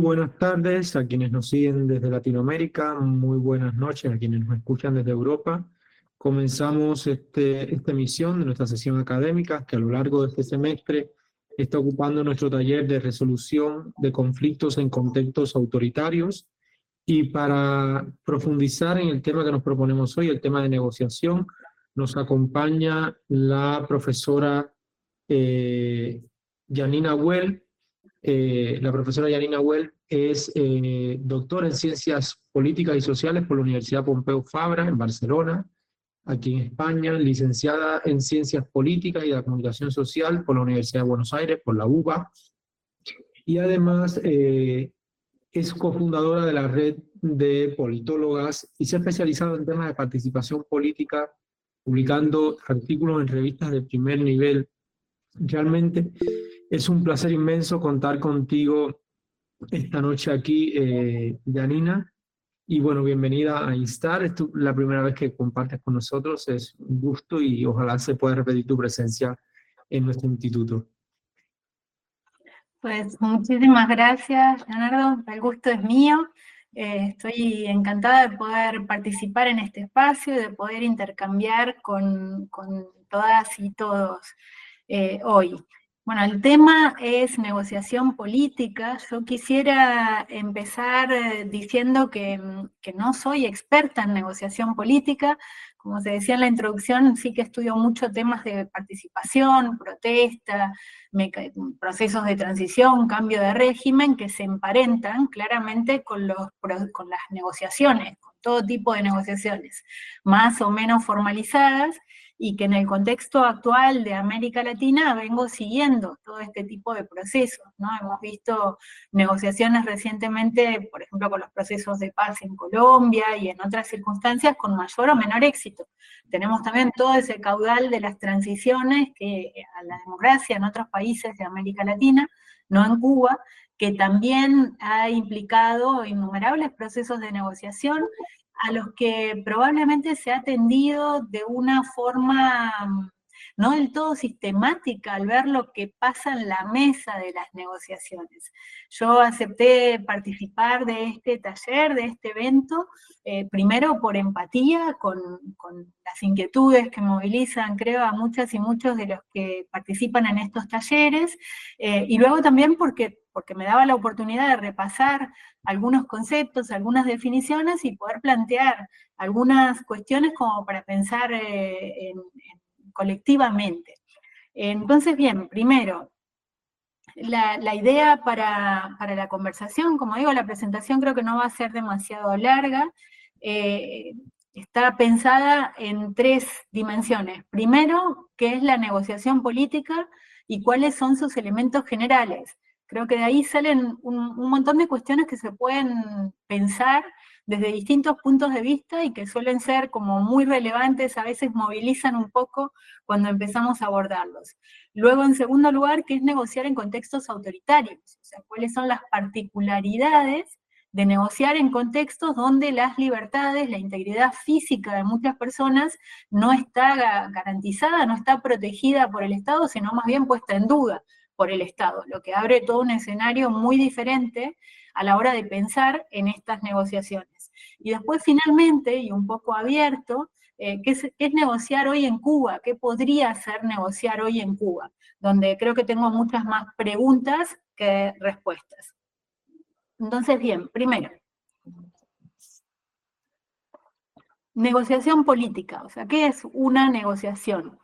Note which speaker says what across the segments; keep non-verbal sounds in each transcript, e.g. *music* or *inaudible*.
Speaker 1: Buenas tardes a quienes nos siguen desde Latinoamérica, muy buenas noches a quienes nos escuchan desde Europa. Comenzamos este, esta emisión de nuestra sesión académica que a lo largo de este semestre está ocupando nuestro taller de resolución de conflictos en contextos autoritarios. Y para profundizar en el tema que nos proponemos hoy, el tema de negociación, nos acompaña la profesora eh, Janina Well, eh, la profesora Yanina Well es eh, doctora en Ciencias Políticas y Sociales por la Universidad Pompeu Fabra en Barcelona, aquí en España, licenciada en Ciencias Políticas y de Comunicación Social por la Universidad de Buenos Aires, por la UBA, y además eh, es cofundadora de la red de politólogas y se ha especializado en temas de participación política, publicando artículos en revistas de primer nivel. Realmente es un placer inmenso contar contigo esta noche aquí, eh, Janina. Y bueno, bienvenida a Instar. Es la primera vez que compartes con nosotros. Es un gusto y ojalá se pueda repetir tu presencia en nuestro instituto.
Speaker 2: Pues muchísimas gracias, Leonardo. El gusto es mío. Eh, estoy encantada de poder participar en este espacio y de poder intercambiar con, todas y todos eh, hoy. Bueno, el tema es negociación política. Yo quisiera empezar eh, diciendo mm, que, no soy experta en negociación política. Como se decía en la introducción, sí que estudio mucho temas de participación, protesta, procesos de transición, cambio de régimen, que se emparentan claramente con, los, con las negociaciones, con todo tipo de negociaciones, más o menos formalizadas, y que en el contexto actual de América Latina vengo siguiendo todo este tipo de procesos, ¿no? Hemos visto negociaciones recientemente, por ejemplo, con los procesos de paz en Colombia y en otras circunstancias con mayor o menor éxito. Tenemos también todo ese caudal de las transiciones que a la democracia en otros países de América Latina, no en Cuba, que también ha implicado innumerables procesos de negociación a los que probablemente se ha atendido de una forma no del todo sistemática al ver lo que pasa en la mesa de las negociaciones. Yo acepté participar de este taller, de este evento, eh, primero por empatía con, las inquietudes que movilizan, creo, a muchas y muchos de los que participan en estos talleres, eh, y luego también porque, porque me daba la oportunidad de repasar algunos conceptos, algunas definiciones y poder plantear algunas cuestiones como para pensar eh, en colectivamente. Entonces, bien, primero, la, idea para, la conversación, como digo, la presentación creo que no va a ser demasiado larga, eh, está pensada en tres dimensiones. Primero, qué es la negociación política y cuáles son sus elementos generales. Creo que de ahí salen un, montón de cuestiones que se pueden pensar desde distintos puntos de vista y que suelen ser como muy relevantes, a veces movilizan un poco cuando empezamos a abordarlos. Luego, en segundo lugar, ¿qué es negociar en contextos autoritarios? O sea, cuáles son las particularidades de negociar en contextos donde las libertades, la integridad física de muchas personas no está garantizada, no está protegida por el Estado, sino más bien puesta en duda por el Estado, lo que abre todo un escenario muy diferente a la hora de pensar en estas negociaciones. Y después finalmente, y un poco abierto, eh, ¿qué, es, negociar hoy en Cuba? ¿Qué podría ser negociar hoy en Cuba? Donde creo que tengo muchas más preguntas que respuestas. Entonces, bien, primero, negociación política. O sea, ¿qué es una negociación?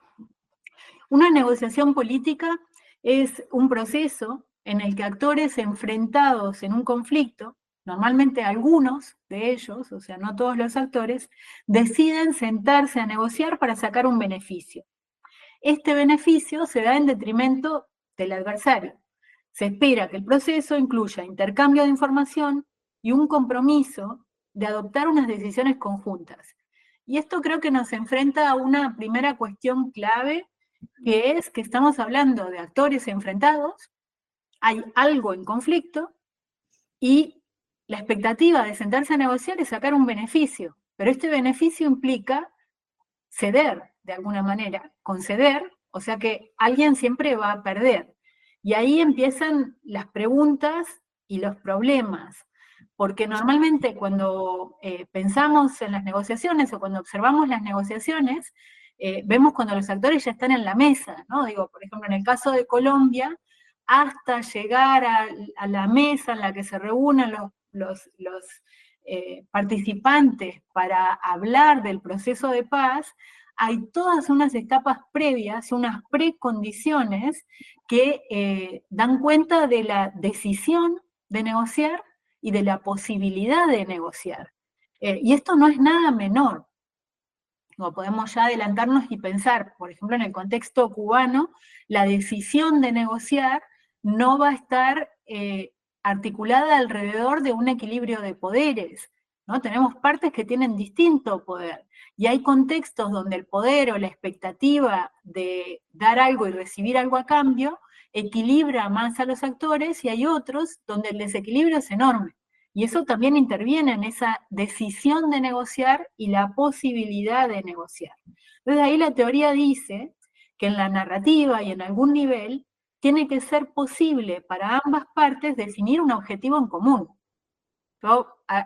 Speaker 2: Una negociación política es un proceso en el que actores enfrentados en un conflicto, normalmente algunos de ellos, o sea, no todos los actores, deciden sentarse a negociar para sacar un beneficio. Este beneficio se da en detrimento del adversario. Se espera que el proceso incluya intercambio de información y un compromiso de adoptar unas decisiones conjuntas. Y esto creo que nos enfrenta a una primera cuestión clave, que es que estamos hablando de actores enfrentados, hay algo en conflicto, y la expectativa de sentarse a negociar es sacar un beneficio, pero este beneficio implica ceder de alguna manera, conceder, o sea que alguien siempre va a perder. Y ahí empiezan las preguntas y los problemas, porque normalmente cuando eh, pensamos en las negociaciones o cuando observamos las negociaciones, eh, vemos cuando los actores ya están en la mesa, ¿no? Digo, por ejemplo, en el caso de Colombia, hasta llegar a, la mesa en la que se reúnen los, eh, participantes para hablar del proceso de paz, hay todas unas etapas previas, unas precondiciones que eh, dan cuenta de la decisión de negociar y de la posibilidad de negociar. Y esto no es nada menor. No podemos ya adelantarnos y pensar, por ejemplo, en el contexto cubano, la decisión de negociar no va a estar eh, articulada alrededor de un equilibrio de poderes. ¿no? Tenemos partes que tienen distinto poder. Y hay contextos donde el poder o la expectativa de dar algo y recibir algo a cambio equilibra más a los actores y hay otros donde el desequilibrio es enorme. Y eso también interviene en esa decisión de negociar y la posibilidad de negociar. Entonces ahí la teoría dice que en la narrativa y en algún nivel tiene que ser posible para ambas partes definir un objetivo en común.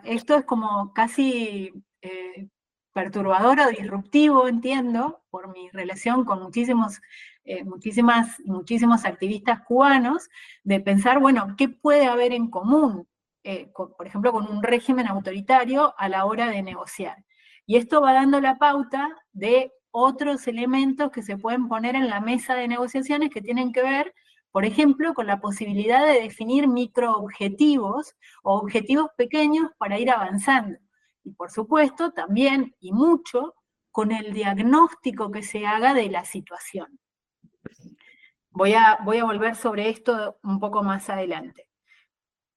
Speaker 2: esto es como casi eh, perturbador o disruptivo, entiendo, por mi relación con muchísimos, eh, muchísimas, muchísimos activistas cubanos, de pensar, bueno, ¿qué puede haber en común, eh, por ejemplo, con un régimen autoritario a la hora de negociar? Y esto va dando la pauta de otros elementos que se pueden poner en la mesa de negociaciones que tienen que ver por ejemplo, con la posibilidad de definir microobjetivos o objetivos pequeños para ir avanzando. Y por supuesto, también y mucho con el diagnóstico que se haga de la situación. Voy a, voy a volver sobre esto un poco más adelante.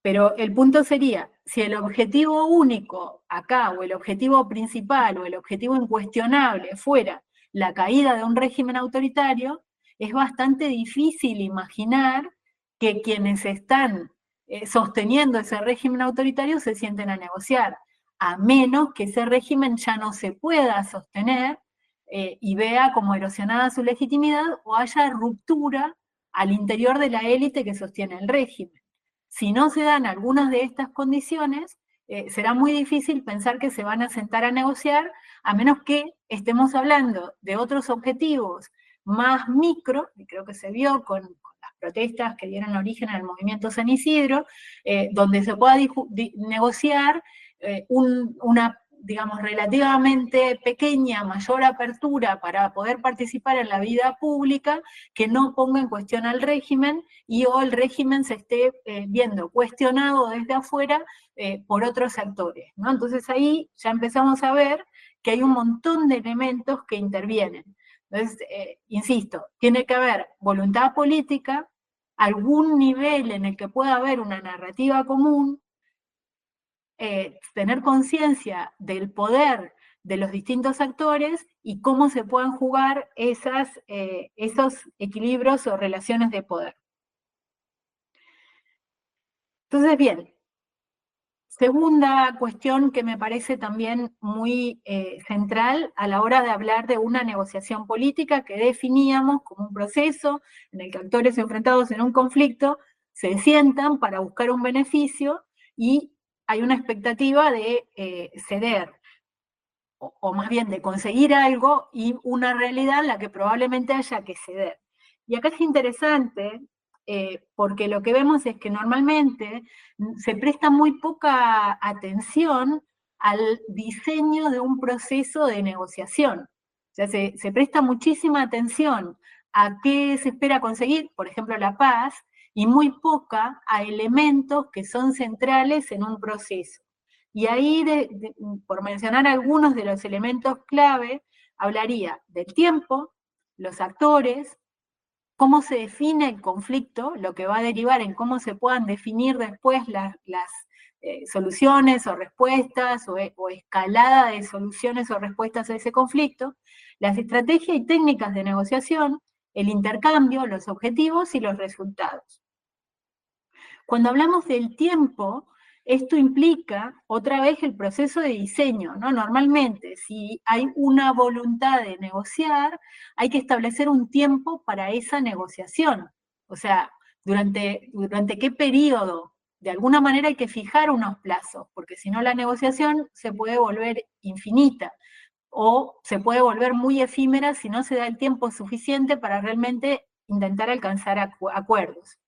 Speaker 2: Pero el punto sería, si el objetivo único acá, o el objetivo principal, o el objetivo incuestionable fuera la caída de un régimen autoritario, es bastante difícil imaginar que quienes están eh, sosteniendo ese régimen autoritario se sienten a negociar, a menos que ese régimen ya no se pueda sostener eh, y vea como erosionada su legitimidad o haya ruptura al interior de la élite que sostiene el régimen. Si no se dan algunas de estas condiciones, eh, será muy difícil pensar que se van a sentar a negociar, a menos que estemos hablando de otros objetivos más micro, y creo que se vio con, las protestas que dieron origen al movimiento San Isidro, eh, donde se pueda negociar eh, una, digamos, relativamente pequeña, mayor apertura para poder participar en la vida pública, que no ponga en cuestión al régimen y o el régimen se esté eh, viendo cuestionado desde afuera por otros actores. ¿no? Entonces ahí ya empezamos a ver que hay un montón de elementos que intervienen. Entonces, eh, insisto, tiene que haber voluntad política, algún nivel en el que pueda haber una narrativa común, eh, tener conciencia del poder de los distintos actores y cómo se pueden jugar esas, eh, esos equilibrios o relaciones de poder. Entonces, bien, Segunda cuestión que me parece también muy eh, central a la hora de hablar de una negociación política que definíamos como un proceso en el que actores enfrentados en un conflicto se sientan para buscar un beneficio y hay una expectativa de eh, ceder, o, más bien de conseguir algo y una realidad en la que probablemente haya que ceder. Y acá es interesante eh, porque lo que vemos es que normalmente se presta muy poca atención al diseño de un proceso de negociación. O sea, se, se presta muchísima atención a qué se espera conseguir, por ejemplo, la paz, y muy poca a elementos que son centrales en un proceso. Y ahí, por mencionar algunos de los elementos clave, hablaría del tiempo, los actores, cómo se define el conflicto, lo que va a derivar en cómo se puedan definir después las, eh, soluciones o respuestas o, o, escalada de soluciones o respuestas a ese conflicto, las estrategias y técnicas de negociación, el intercambio, los objetivos y los resultados. Cuando hablamos del tiempo, esto implica otra vez el proceso de diseño, ¿no? Normalmente, si hay una voluntad de negociar, hay que establecer un tiempo para esa negociación. O sea, durante, durante qué periodo. De alguna manera hay que fijar unos plazos, porque si no la negociación se puede volver infinita o se puede volver muy efímera si no se da el tiempo suficiente para realmente intentar alcanzar acuerdos.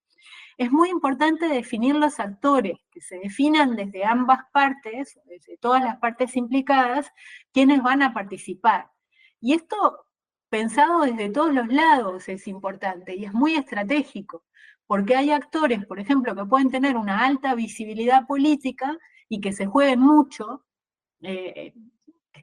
Speaker 2: Es muy importante definir los actores, que se definan desde ambas partes, desde todas las partes implicadas, quienes van a participar. Y esto, pensado desde todos los lados, es importante y es muy estratégico, porque hay actores, por ejemplo, que pueden tener una alta visibilidad política y que se jueguen mucho, eh,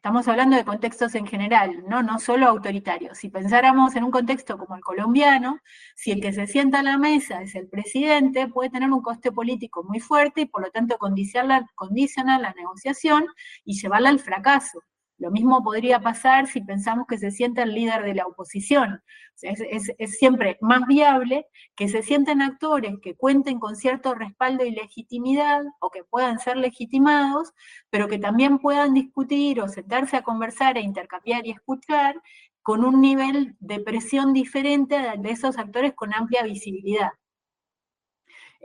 Speaker 2: Estamos hablando de contextos en general, ¿no? no solo autoritarios. Si pensáramos en un contexto como el colombiano, si el que se sienta a la mesa es el presidente, puede tener un coste político muy fuerte y por lo tanto condicionar, condicionar la negociación y llevarla al fracaso. Lo mismo podría pasar si pensamos que se sienta el líder de la oposición. es, siempre más viable que se sienten actores que cuenten con cierto respaldo y legitimidad o que puedan ser legitimados, pero que también puedan discutir o sentarse a conversar e intercambiar y escuchar con un nivel de presión diferente de esos actores con amplia visibilidad.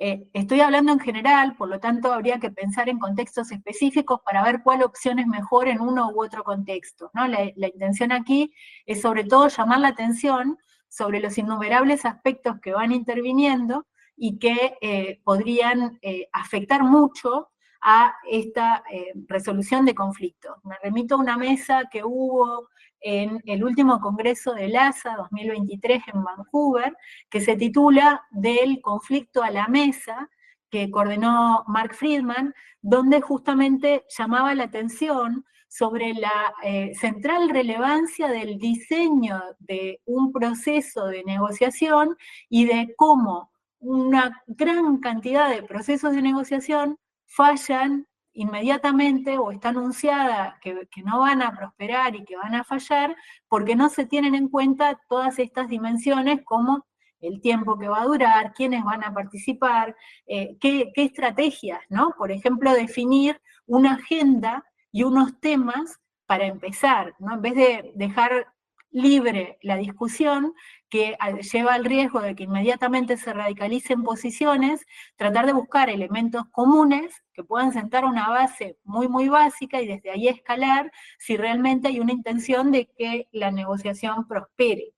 Speaker 2: Eh, estoy hablando en general, por lo tanto habría que pensar en contextos específicos para ver cuál opción es mejor en uno u otro contexto. ¿no? La, intención aquí es sobre todo llamar la atención sobre los innumerables aspectos que van interviniendo y que eh, podrían eh, afectar mucho a esta resolución de conflictos. Me remito a una mesa que hubo en el último congreso del ASA 2023 en Vancouver, que se titula Del conflicto a la mesa, que coordinó Mark Friedman, donde justamente llamaba la atención sobre la eh, central relevancia del diseño de un proceso de negociación y de cómo una gran cantidad de procesos de negociación fallan inmediatamente o está anunciada que, no van a prosperar y que van a fallar porque no se tienen en cuenta todas estas dimensiones como el tiempo que va a durar, quiénes van a participar, eh, qué, qué, estrategias, ¿no? Por ejemplo, definir una agenda y unos temas para empezar, ¿no? En vez de dejar libre la discusión, que lleva al riesgo de que inmediatamente se radicalicen posiciones, tratar de buscar elementos comunes que puedan sentar una base muy, muy básica y desde ahí escalar si realmente hay una intención de que la negociación prospere.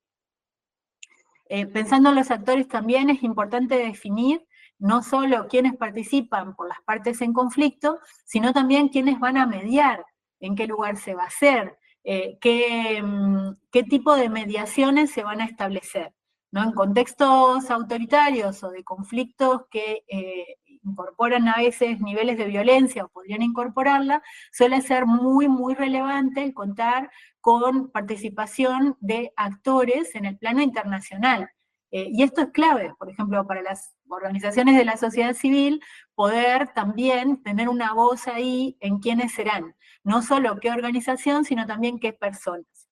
Speaker 2: Eh, pensando en los actores también es importante definir no solo quiénes participan por las partes en conflicto, sino también quiénes van a mediar, en qué lugar se va a hacer, eh, mm, qué, tipo de mediaciones se van a establecer. ¿no? En contextos autoritarios o de conflictos que eh, incorporan a veces niveles de violencia o podrían incorporarla, suele ser muy, muy relevante el contar con participación de actores en el plano internacional. Eh, y esto es clave, por ejemplo, para las organizaciones de la sociedad civil, poder también tener una voz ahí en quiénes serán, no solo qué organización, sino también qué personas.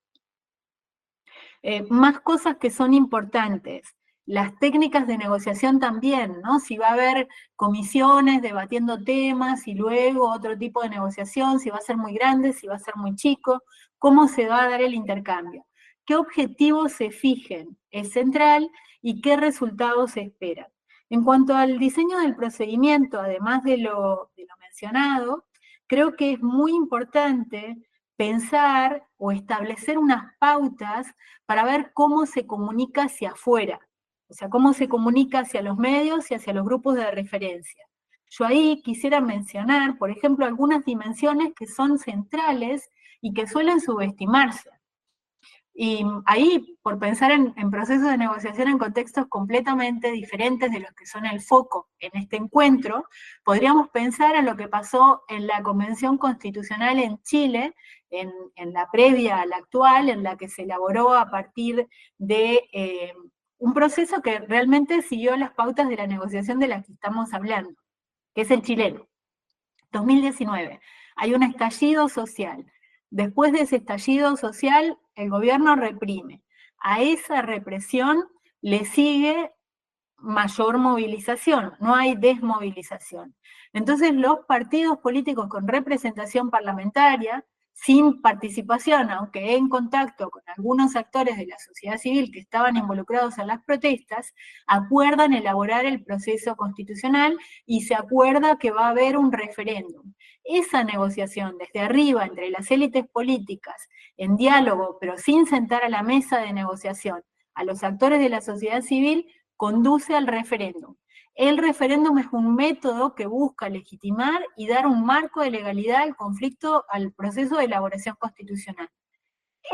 Speaker 2: Eh, más cosas que son importantes. Las técnicas de negociación también, ¿no? Si va a haber comisiones debatiendo temas y luego otro tipo de negociación, si va a ser muy grande, si va a ser muy chico, cómo se va a dar el intercambio. ¿Qué objetivos se fijen? Es central y qué resultados se esperan. En cuanto al diseño del procedimiento, además de lo, mencionado, creo que es muy importante pensar o establecer unas pautas para ver cómo se comunica hacia afuera, o sea, cómo se comunica hacia los medios y hacia los grupos de referencia. Yo ahí quisiera mencionar, por ejemplo, algunas dimensiones que son centrales y que suelen subestimarse. Y ahí, por pensar en, procesos de negociación en contextos completamente diferentes de los que son el foco en este encuentro, podríamos pensar en lo que pasó en la Convención Constitucional en Chile, en, la previa a la actual, en la que se elaboró a partir de eh, un proceso que realmente siguió las pautas de la negociación de la que estamos hablando, que es el chileno. 2019, hay un estallido social. Después de ese estallido social, el gobierno reprime. A esa represión le sigue mayor movilización, no hay desmovilización. Entonces los partidos políticos con representación parlamentaria, sin participación, aunque en contacto con algunos actores de la sociedad civil que estaban involucrados en las protestas, acuerdan elaborar el proceso constitucional y se acuerda que va a haber un referéndum. Esa negociación desde arriba entre las élites políticas, en diálogo, pero sin sentar a la mesa de negociación a los actores de la sociedad civil, conduce al referéndum. El referéndum es un método que busca legitimar y dar un marco de legalidad al conflicto, al proceso de elaboración constitucional.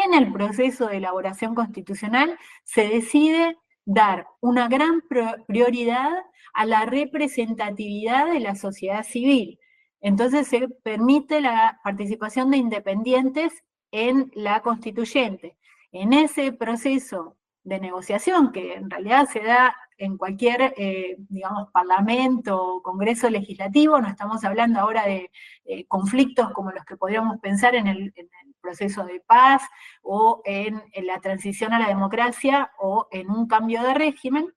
Speaker 2: En el proceso de elaboración constitucional se decide dar una gran prioridad a la representatividad de la sociedad civil. Entonces se permite la participación de independientes en la constituyente. En ese proceso de negociación, que en realidad se da en cualquier, eh, digamos, parlamento o congreso legislativo, no estamos hablando ahora de eh, conflictos como los que podríamos pensar en el, proceso de paz o en, la transición a la democracia o en un cambio de régimen,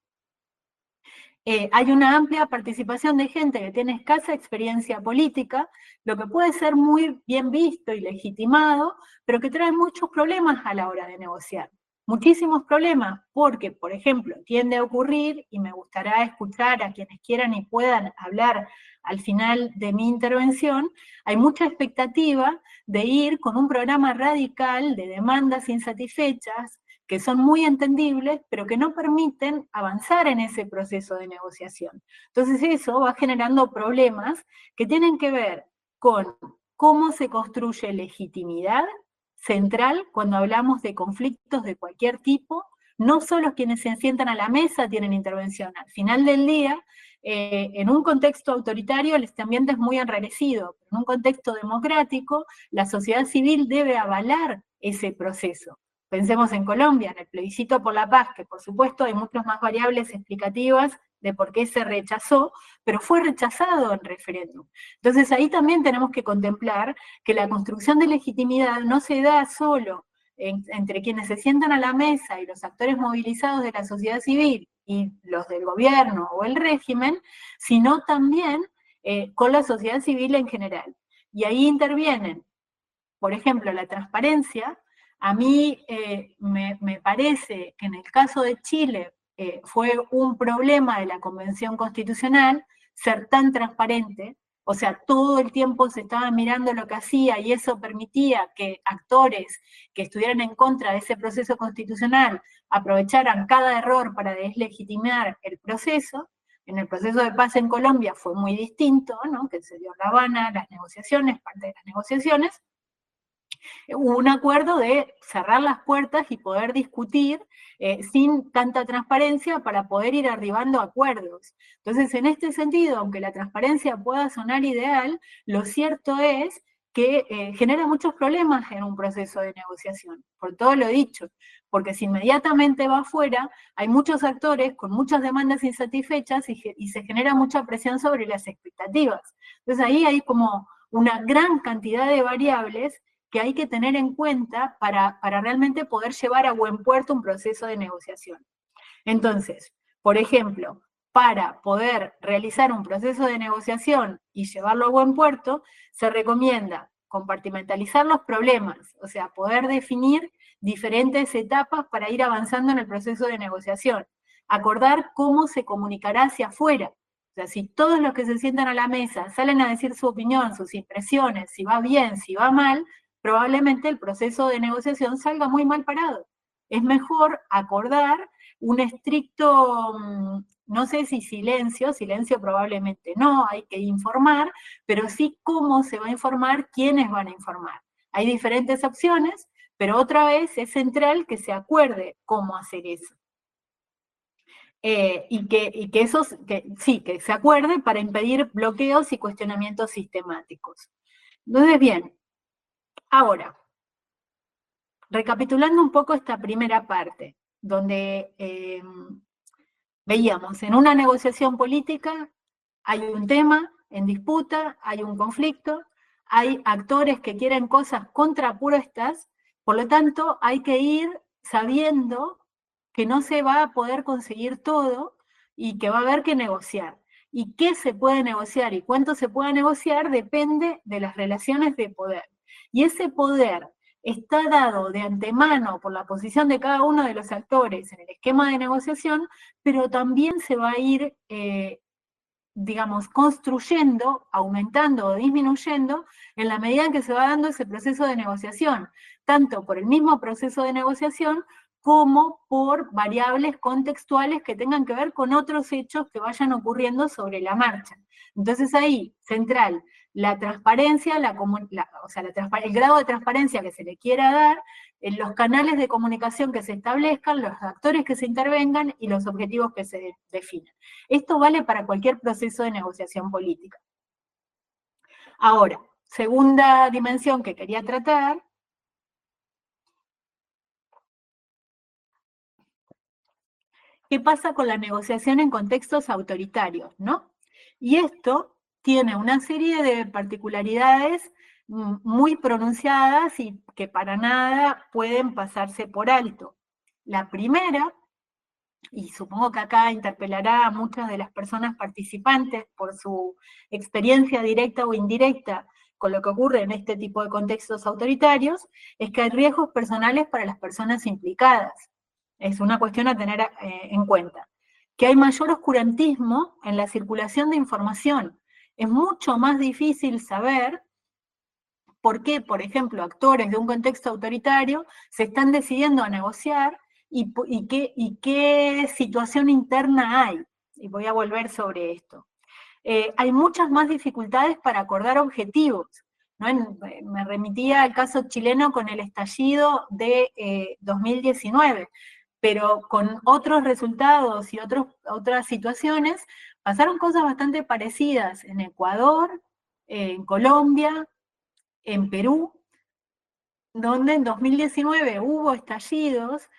Speaker 2: eh, hay una amplia participación de gente que tiene escasa experiencia política, lo que puede ser muy bien visto y legitimado, pero que trae muchos problemas a la hora de negociar. Muchísimos problemas, porque, por ejemplo, tiende a ocurrir, y me gustará escuchar a quienes quieran y puedan hablar al final de mi intervención, hay mucha expectativa de ir con un programa radical de demandas insatisfechas, que son muy entendibles, pero que no permiten avanzar en ese proceso de negociación. Entonces eso va generando problemas que tienen que ver con cómo se construye legitimidad central cuando hablamos de conflictos de cualquier tipo. No solo quienes se sientan a la mesa tienen intervención. Al final del día, eh, en un contexto autoritario, este ambiente es muy enrarecido. En un contexto democrático, la sociedad civil debe avalar ese proceso. Pensemos en Colombia, en el plebiscito por la paz, que por supuesto hay muchas más variables explicativas de por qué se rechazó, pero fue rechazado en referéndum. Entonces ahí también tenemos que contemplar que la construcción de legitimidad no se da solo entre quienes se sientan a la mesa y los actores movilizados de la sociedad civil y los del gobierno o el régimen, sino también eh, con la sociedad civil en general. Y ahí intervienen, por ejemplo, la transparencia. A mí eh, me, parece que en el caso de Chile, eh, fue un problema de la Convención Constitucional ser tan transparente, o sea, todo el tiempo se estaba mirando lo que hacía y eso permitía que actores que estuvieran en contra de ese proceso constitucional aprovecharan cada error para deslegitimar el proceso. En el proceso de paz en Colombia fue muy distinto, ¿no? que se dio La Habana, las negociaciones, parte de las negociaciones, *laughs* un acuerdo de cerrar las puertas y poder discutir eh, sin tanta transparencia para poder ir arribando a acuerdos. Entonces, en este sentido, aunque la transparencia pueda sonar ideal, lo cierto es que eh, genera muchos problemas en un proceso de negociación, por todo lo dicho, porque si inmediatamente va afuera, hay muchos actores con muchas demandas insatisfechas y, y se genera mucha presión sobre las expectativas. Entonces ahí hay como una gran cantidad de variables que hay que tener en cuenta para, para realmente poder llevar a buen puerto un proceso de negociación. Entonces, por ejemplo, para poder realizar un proceso de negociación y llevarlo a buen puerto, se recomienda compartimentalizar los problemas, o sea, poder definir diferentes etapas para ir avanzando en el proceso de negociación, acordar cómo se comunicará hacia afuera. O sea, si todos los que se sientan a la mesa salen a decir su opinión, sus impresiones, si va bien, si va mal, probablemente el proceso de negociación salga muy mal parado. Es mejor acordar un estricto, mm, no sé si silencio, silencio probablemente no, hay que informar, pero sí cómo se va a informar, quiénes van a informar. Hay diferentes opciones, pero otra vez es central que se acuerde cómo hacer eso. Eh, y, que, y que sí, que se acuerde para impedir bloqueos y cuestionamientos sistemáticos. Entonces, bien, Ahora, recapitulando un poco esta primera parte, donde eh, veíamos en una negociación política hay un tema, en disputa, hay un conflicto, hay actores que quieren cosas contrapuestas, por lo tanto hay que ir sabiendo que no se va a poder conseguir todo y que va a haber que negociar. Y qué se puede negociar y cuánto se puede negociar depende de las relaciones de poder. Y ese poder está dado de antemano por la posición de cada uno de los actores en el esquema de negociación, pero también se va a ir, eh, digamos, construyendo, aumentando o disminuyendo en la medida en que se va dando ese proceso de negociación, tanto por el mismo proceso de negociación como por variables contextuales que tengan que ver con otros hechos que vayan ocurriendo sobre la marcha. Entonces ahí, central, la transparencia, o sea, el grado de transparencia que se le quiera dar, en los canales de comunicación que se establezcan, los actores que se intervengan y los objetivos que se definan. Esto vale para cualquier proceso de negociación política. Ahora, segunda dimensión que quería tratar ¿Qué pasa con la negociación en contextos autoritarios? ¿no? Y esto tiene una serie de particularidades mm, muy pronunciadas y que para nada pueden pasarse por alto. La primera, y supongo que acá interpelará a muchas de las personas participantes por su experiencia directa o indirecta con lo que ocurre en este tipo de contextos autoritarios, es que hay riesgos personales para las personas implicadas. Es una cuestión a tener eh, en cuenta. Que hay mayor oscurantismo en la circulación de información. Es mucho más difícil saber por qué, por ejemplo, actores de un contexto autoritario se están decidiendo a negociar y, qué, situación interna hay. Y voy a volver sobre esto. Eh, hay muchas más dificultades para acordar objetivos. me remitía al caso chileno con el estallido de 2019. Eh, pero con otros resultados y otras situaciones, pasaron cosas bastante parecidas en Ecuador, en Colombia, en Perú, donde en 2019 hubo estallidos,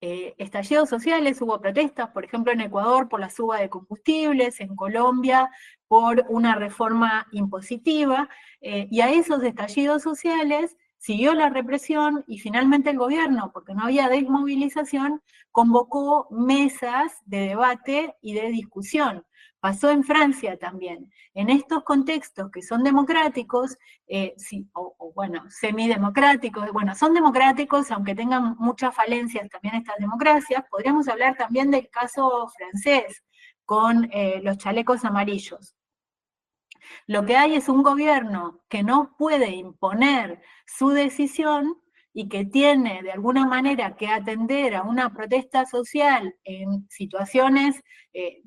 Speaker 2: eh, estallidos sociales, hubo protestas, por ejemplo en Ecuador por la suba de combustibles, en Colombia por una reforma impositiva, eh, y a esos estallidos sociales siguió la represión y finalmente el gobierno, porque no había desmovilización, convocó mesas de debate y de discusión. Pasó en Francia también. En estos contextos que son democráticos, eh, o, bueno, semidemocráticos, bueno, son democráticos, aunque tengan muchas falencias también estas democracias, podríamos hablar también del caso francés con eh, los chalecos amarillos. Lo que hay es un gobierno que no puede imponer su decisión y que tiene de alguna manera que atender a una protesta social en situaciones eh,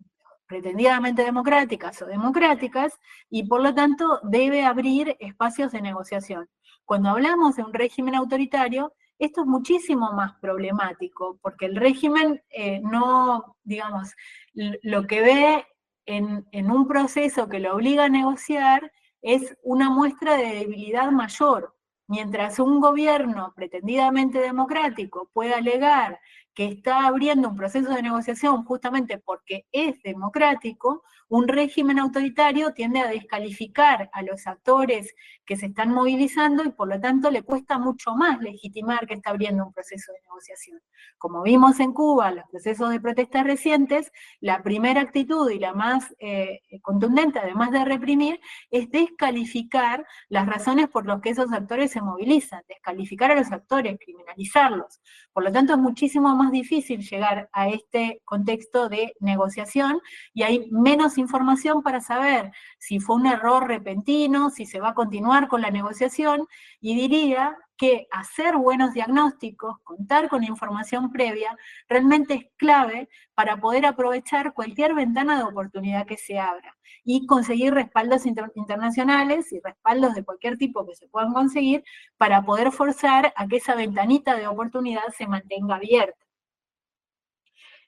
Speaker 2: pretendidamente democráticas o democráticas, y por lo tanto debe abrir espacios de negociación. Cuando hablamos de un régimen autoritario, esto es muchísimo más problemático, porque el régimen eh, no, digamos, lo que ve en, un proceso que lo obliga a negociar es una muestra de debilidad mayor. Mientras un gobierno pretendidamente democrático pueda alegar que está abriendo un proceso de negociación justamente porque es democrático, un régimen autoritario tiende a descalificar a los actores que se están movilizando y por lo tanto le cuesta mucho más legitimar que está abriendo un proceso de negociación. Como vimos en Cuba, los procesos de protestas recientes, la primera actitud y la más eh, contundente, además de reprimir, es descalificar las razones por las que esos actores se movilizan, descalificar a los actores, criminalizarlos. Por lo tanto, es muchísimo más difícil llegar a este contexto de negociación y hay menos información para saber si fue un error repentino, si se va a continuar con la negociación, y diría que hacer buenos diagnósticos, contar con información previa, realmente es clave para poder aprovechar cualquier ventana de oportunidad que se abra y conseguir respaldos internacionales y respaldos de cualquier tipo que se puedan conseguir para poder forzar a que esa ventanita de oportunidad se mantenga abierta.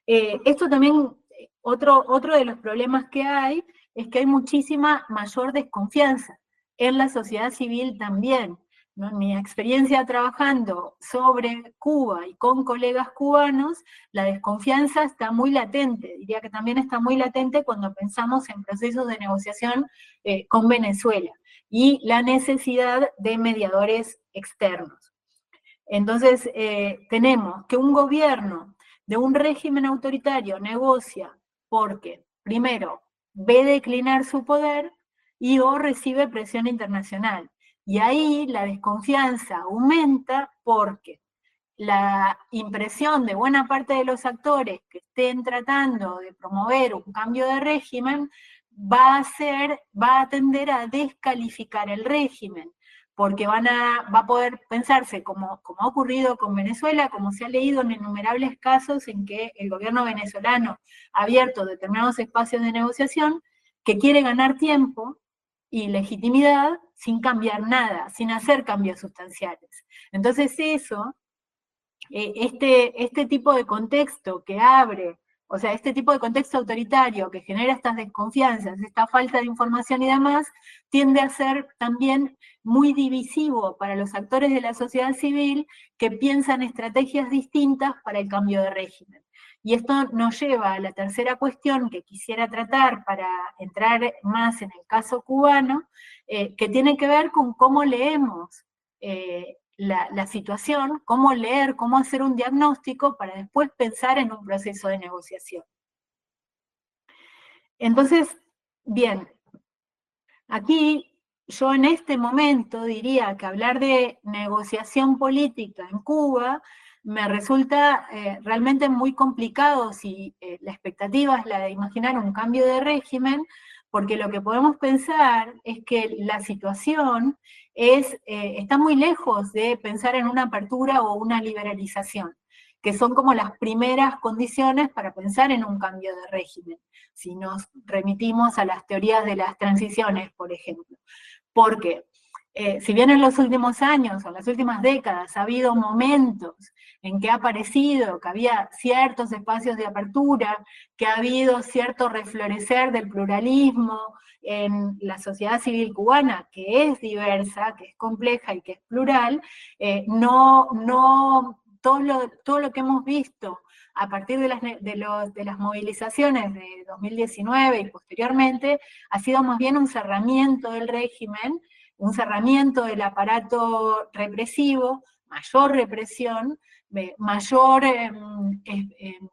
Speaker 2: Eh, esto también, otro, otro de los problemas que hay es que hay muchísima mayor desconfianza en la sociedad civil también. mi experiencia trabajando sobre Cuba y con colegas cubanos, la desconfianza está muy latente. Diría que también está muy latente cuando pensamos en procesos de negociación eh, con Venezuela y la necesidad de mediadores externos. Entonces, eh, tenemos que un gobierno de un régimen autoritario negocia porque, primero, ve declinar su poder y o recibe presión internacional. Y ahí la desconfianza aumenta porque la impresión de buena parte de los actores que estén tratando de promover un cambio de régimen va a ser, va a tender a descalificar el régimen, porque van a, va a poder pensarse, como, como ha ocurrido con Venezuela, como se ha leído en innumerables casos en que el gobierno venezolano ha abierto determinados espacios de negociación, que quiere ganar tiempo y legitimidad sin cambiar nada, sin hacer cambios sustanciales. Entonces eso, eh, este, este tipo de contexto que abre, o sea, este tipo de contexto autoritario que genera estas desconfianzas, esta falta de información y demás, tiende a ser también muy divisivo para los actores de la sociedad civil que piensan estrategias distintas para el cambio de régimen. Y esto nos lleva a la tercera cuestión que quisiera tratar para entrar más en el caso cubano, eh, que tiene que ver con cómo leemos eh, la, situación, cómo leer, cómo hacer un diagnóstico para después pensar en un proceso de negociación. Entonces, bien, aquí yo en este momento diría que hablar de negociación política en Cuba me resulta eh, realmente muy complicado si eh, la expectativa es la de imaginar un cambio de régimen, porque lo que podemos pensar es que la situación es, eh, está muy lejos de pensar en una apertura o una liberalización, que son como las primeras condiciones para pensar en un cambio de régimen, si nos remitimos a las teorías de las transiciones, por ejemplo. Porque eh, si bien en los últimos años o en las últimas décadas ha habido momentos en que ha parecido que había ciertos espacios de apertura, que ha habido cierto reflorecer del pluralismo en la sociedad civil cubana, que es diversa, que es compleja y que es plural, eh, no, no todo lo, todo lo que hemos visto a partir de las, de, de las movilizaciones de 2019 y posteriormente, ha sido más bien un cerramiento del régimen un cerramiento del aparato represivo, mayor represión, mayor em, em,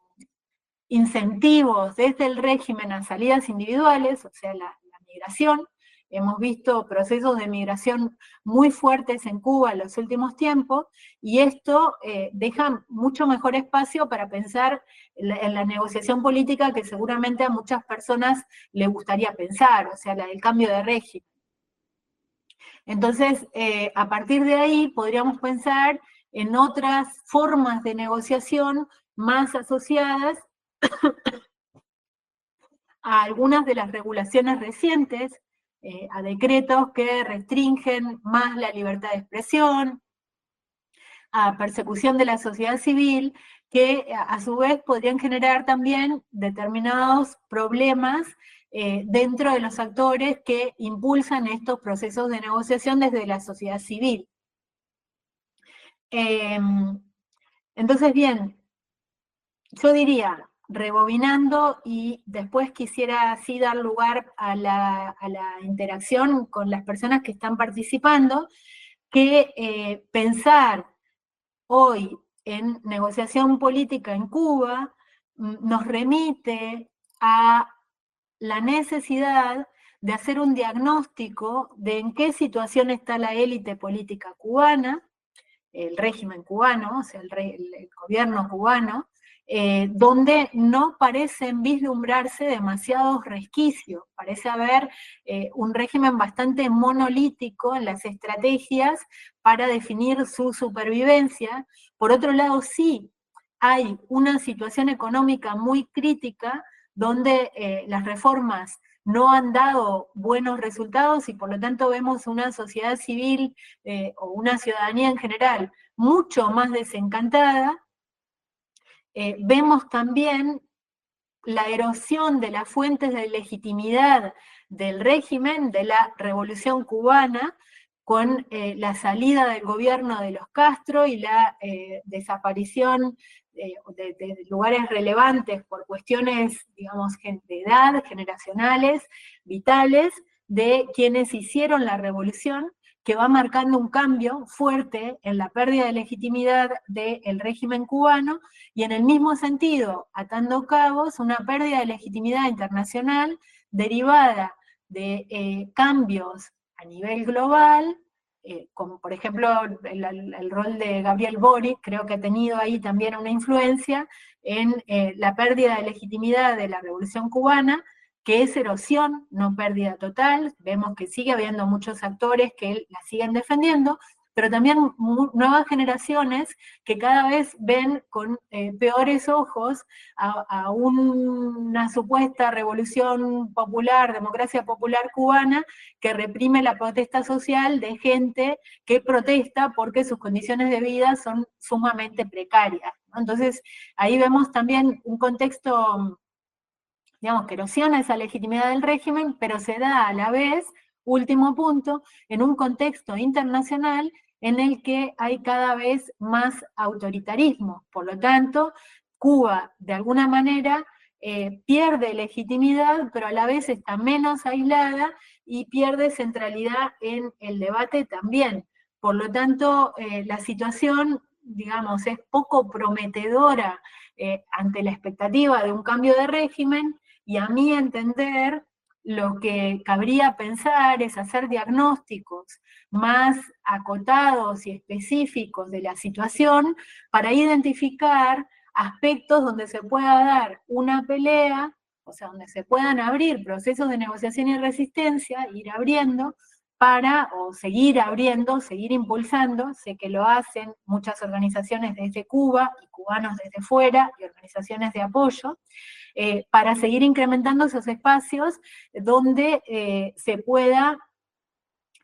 Speaker 2: incentivos desde el régimen a salidas individuales, o sea, la, migración. Hemos visto procesos de migración muy fuertes en Cuba en los últimos tiempos, y esto eh, deja mucho mejor espacio para pensar en la, negociación política que seguramente a muchas personas le gustaría pensar, o sea, la del cambio de régimen. Entonces, eh, a partir de ahí podríamos pensar en otras formas de negociación más asociadas *coughs* a algunas de las regulaciones recientes, eh, a decretos que restringen más la libertad de expresión, a persecución de la sociedad civil, que a su vez podrían generar también determinados problemas eh, dentro de los actores que impulsan estos procesos de negociación desde la sociedad civil. Em, entonces, bien, yo diría, rebobinando y después quisiera así dar lugar a la, interacción con las personas que están participando, que eh, pensar hoy en negociación política en Cuba mm, nos remite a la necesidad de hacer un diagnóstico de en qué situación está la élite política cubana, el régimen cubano, o sea, el, gobierno cubano, eh, donde no parecen vislumbrarse demasiados resquicios, parece haber eh, un régimen bastante monolítico en las estrategias para definir su supervivencia. Por otro lado, sí hay una situación económica muy crítica donde eh, las reformas no han dado buenos resultados y por lo tanto vemos una sociedad civil eh, o una ciudadanía en general mucho más desencantada, eh, vemos también la erosión de las fuentes de legitimidad del régimen, de la revolución cubana, con la salida del gobierno de los Castro y la eh, de, lugares relevantes por cuestiones, digamos, de edad, generacionales, vitales, de quienes hicieron la revolución, que va marcando un cambio fuerte en la pérdida de legitimidad del régimen cubano y en el mismo sentido, atando cabos, una pérdida de legitimidad internacional derivada de eh, cambios a nivel global, eh, como por ejemplo el, rol de Gabriel Boric, creo que ha tenido ahí también una influencia en eh, la pérdida de legitimidad de la revolución cubana, que es erosión, no pérdida total. Vemos que sigue habiendo muchos actores que la siguen defendiendo, pero también nuevas generaciones que cada vez ven con eh, peores ojos a, una supuesta revolución popular, democracia popular cubana, que reprime la protesta social de gente que protesta porque sus condiciones de vida son sumamente precarias. Entonces, ahí vemos también un contexto digamos, que erosiona esa legitimidad del régimen, pero se da a la vez, último punto, en un contexto internacional en el que hay cada vez más autoritarismo. Por lo tanto, Cuba, de alguna manera, eh, pierde legitimidad, pero a la vez está menos aislada y pierde centralidad en el debate también. Por lo tanto, eh, la situación, digamos, es poco prometedora eh, ante la expectativa de un cambio de régimen, y a mi entender, lo que cabría pensar es hacer diagnósticos más acotados y específicos de la situación para identificar aspectos donde se pueda dar una pelea, o sea, donde se puedan abrir procesos de negociación y resistencia, ir abriendo para, o seguir abriendo, seguir impulsando, sé que lo hacen muchas organizaciones desde Cuba y cubanos desde fuera y organizaciones de apoyo, eh, para seguir incrementando esos espacios donde eh, se pueda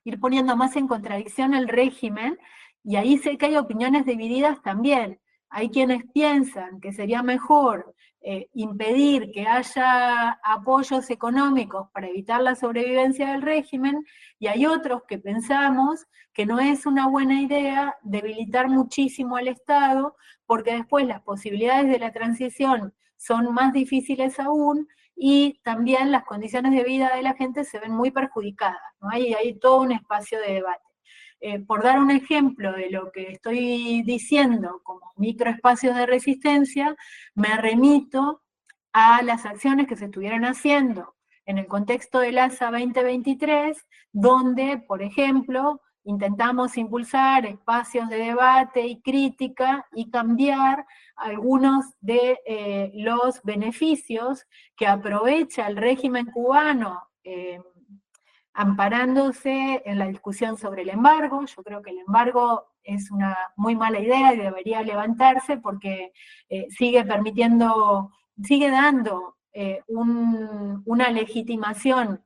Speaker 2: ir poniendo más en contradicción el régimen, y ahí sé que hay opiniones divididas también. Hay quienes piensan que sería mejor eh, impedir que haya apoyos económicos para evitar la sobrevivencia del régimen, y hay otros que pensamos que no es una buena idea debilitar muchísimo al Estado, porque después las posibilidades de la transición son más difíciles aún y también las condiciones de vida de la gente se ven muy perjudicadas. ¿no? Hay, hay todo un espacio de debate. Eh, por dar un ejemplo de lo que estoy diciendo como microespacios de resistencia, me remito a las acciones que se estuvieron haciendo en el contexto del ASA 2023, donde, por ejemplo, intentamos impulsar espacios de debate y crítica y cambiar algunos de eh, los beneficios que aprovecha el régimen cubano eh, amparándose en la discusión sobre el embargo. Yo creo que el embargo es una muy mala idea y debería levantarse porque eh, sigue permitiendo, sigue dando una legitimación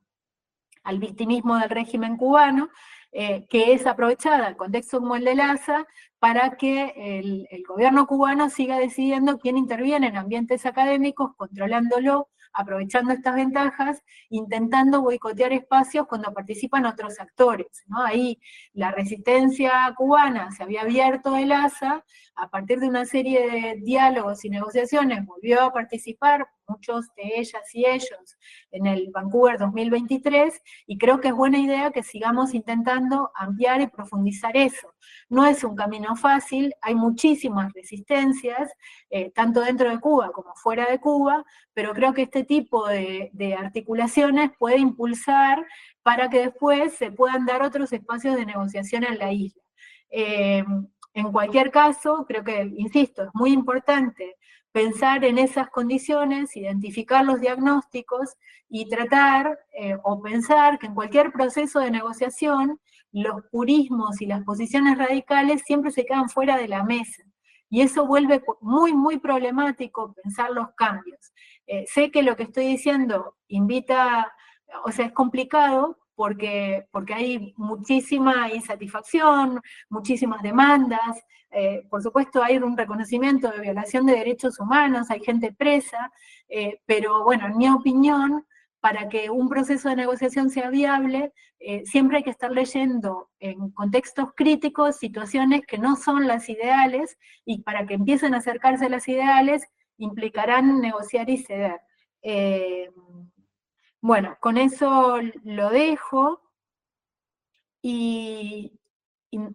Speaker 2: al victimismo del régimen cubano, eh, que es aprovechada en contexto como el de LASA para que el, gobierno cubano siga decidiendo quién interviene en ambientes académicos, controlándolo aprovechando estas ventajas, intentando boicotear espacios cuando participan otros actores. ¿no? Ahí la resistencia cubana se había abierto el ASA, a partir de una serie de diálogos y negociaciones volvió a participar, muchos de ellas y ellos, en el Vancouver 2023, y creo que es buena idea que sigamos intentando ampliar y profundizar eso. No es un camino fácil, hay muchísimas resistencias, eh, tanto dentro de Cuba como fuera de Cuba, pero creo que este tipo de, articulaciones puede impulsar para que después se puedan dar otros espacios de negociación en la isla. Eh, en cualquier caso, creo que, insisto, es muy importante pensar en esas condiciones, identificar los diagnósticos y tratar eh, o pensar que en cualquier proceso de negociación los purismos y las posiciones radicales siempre se quedan fuera de la mesa. Y eso vuelve muy, muy problemático pensar los cambios. Eh, sé que lo que estoy diciendo invita, o sea, es complicado porque, porque hay muchísima insatisfacción, muchísimas demandas, eh, por supuesto hay un reconocimiento de violación de derechos humanos, hay gente presa, eh, pero bueno, en mi opinión, para que un proceso de negociación sea viable, eh, siempre hay que estar leyendo en contextos críticos situaciones que no son las ideales y para que empiecen a acercarse a las ideales implicarán negociar y ceder. Bueno, con eso lo dejo y,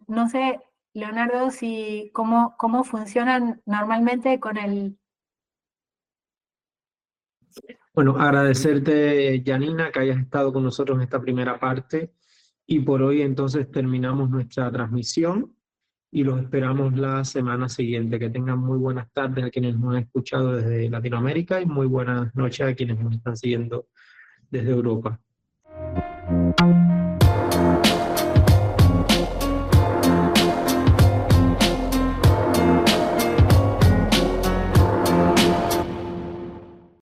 Speaker 2: no sé, Leonardo, si cómo, cómo funcionan normalmente con el
Speaker 1: bueno, agradecerte, Janina, que hayas estado con nosotros en esta primera parte. Y por hoy entonces terminamos nuestra transmisión y los esperamos la semana siguiente. Que tengan muy buenas tardes a quienes nos han escuchado desde Latinoamérica y muy buenas noches a quienes nos están siguiendo desde Europa.